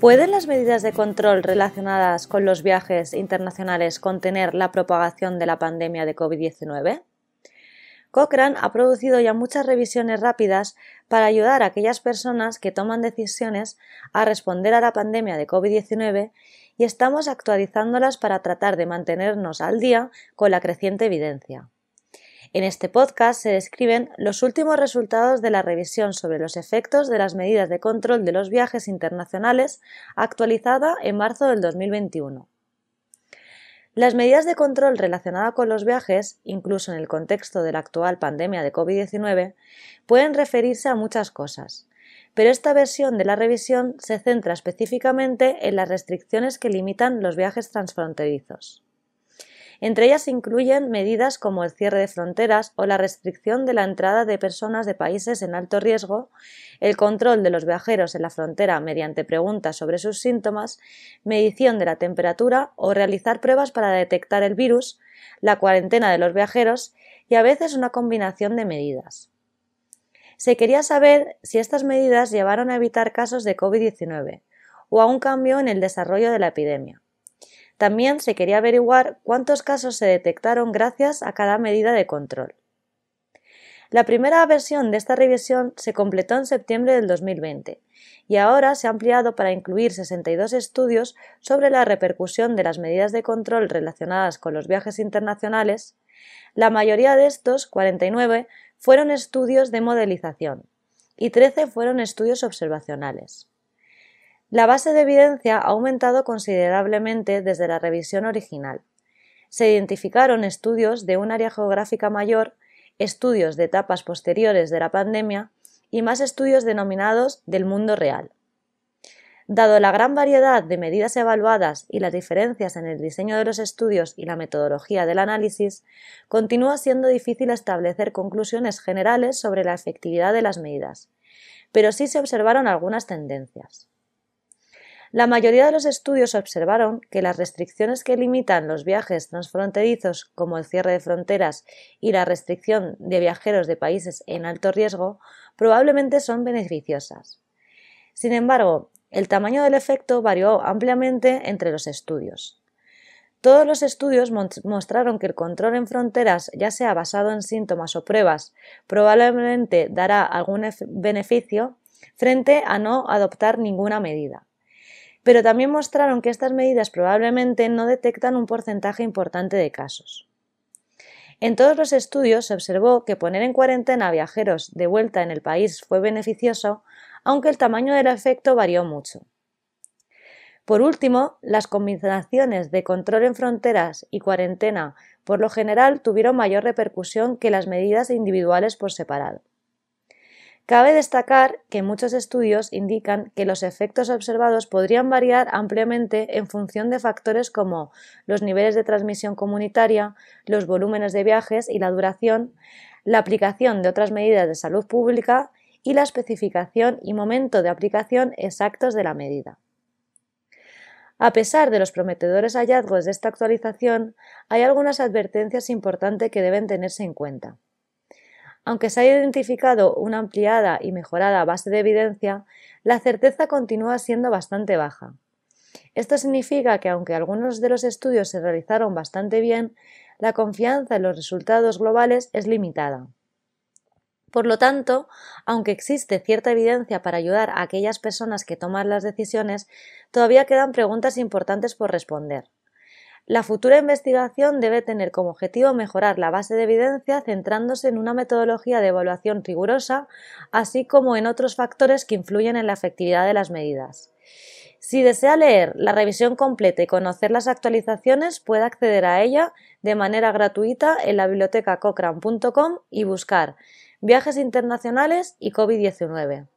¿Pueden las medidas de control relacionadas con los viajes internacionales contener la propagación de la pandemia de COVID-19? Cochrane ha producido ya muchas revisiones rápidas para ayudar a aquellas personas que toman decisiones a responder a la pandemia de COVID-19 y estamos actualizándolas para tratar de mantenernos al día con la creciente evidencia. En este podcast se describen los últimos resultados de la revisión sobre los efectos de las medidas de control de los viajes internacionales actualizada en marzo del 2021. Las medidas de control relacionadas con los viajes, incluso en el contexto de la actual pandemia de COVID-19, pueden referirse a muchas cosas, pero esta versión de la revisión se centra específicamente en las restricciones que limitan los viajes transfronterizos. Entre ellas se incluyen medidas como el cierre de fronteras o la restricción de la entrada de personas de países en alto riesgo, el control de los viajeros en la frontera mediante preguntas sobre sus síntomas, medición de la temperatura o realizar pruebas para detectar el virus, la cuarentena de los viajeros y a veces una combinación de medidas. Se quería saber si estas medidas llevaron a evitar casos de COVID-19 o a un cambio en el desarrollo de la epidemia. También se quería averiguar cuántos casos se detectaron gracias a cada medida de control. La primera versión de esta revisión se completó en septiembre del 2020 y ahora se ha ampliado para incluir 62 estudios sobre la repercusión de las medidas de control relacionadas con los viajes internacionales. La mayoría de estos, 49, fueron estudios de modelización y 13 fueron estudios observacionales. La base de evidencia ha aumentado considerablemente desde la revisión original. Se identificaron estudios de un área geográfica mayor, estudios de etapas posteriores de la pandemia y más estudios denominados del mundo real. Dado la gran variedad de medidas evaluadas y las diferencias en el diseño de los estudios y la metodología del análisis, continúa siendo difícil establecer conclusiones generales sobre la efectividad de las medidas, pero sí se observaron algunas tendencias. La mayoría de los estudios observaron que las restricciones que limitan los viajes transfronterizos, como el cierre de fronteras y la restricción de viajeros de países en alto riesgo, probablemente son beneficiosas. Sin embargo, el tamaño del efecto varió ampliamente entre los estudios. Todos los estudios mostraron que el control en fronteras, ya sea basado en síntomas o pruebas, probablemente dará algún beneficio frente a no adoptar ninguna medida pero también mostraron que estas medidas probablemente no detectan un porcentaje importante de casos. En todos los estudios se observó que poner en cuarentena a viajeros de vuelta en el país fue beneficioso, aunque el tamaño del efecto varió mucho. Por último, las combinaciones de control en fronteras y cuarentena por lo general tuvieron mayor repercusión que las medidas individuales por separado. Cabe destacar que muchos estudios indican que los efectos observados podrían variar ampliamente en función de factores como los niveles de transmisión comunitaria, los volúmenes de viajes y la duración, la aplicación de otras medidas de salud pública y la especificación y momento de aplicación exactos de la medida. A pesar de los prometedores hallazgos de esta actualización, hay algunas advertencias importantes que deben tenerse en cuenta. Aunque se haya identificado una ampliada y mejorada base de evidencia, la certeza continúa siendo bastante baja. Esto significa que aunque algunos de los estudios se realizaron bastante bien, la confianza en los resultados globales es limitada. Por lo tanto, aunque existe cierta evidencia para ayudar a aquellas personas que toman las decisiones, todavía quedan preguntas importantes por responder. La futura investigación debe tener como objetivo mejorar la base de evidencia centrándose en una metodología de evaluación rigurosa, así como en otros factores que influyen en la efectividad de las medidas. Si desea leer la revisión completa y conocer las actualizaciones, puede acceder a ella de manera gratuita en la biblioteca cochrane.com y buscar viajes internacionales y COVID-19.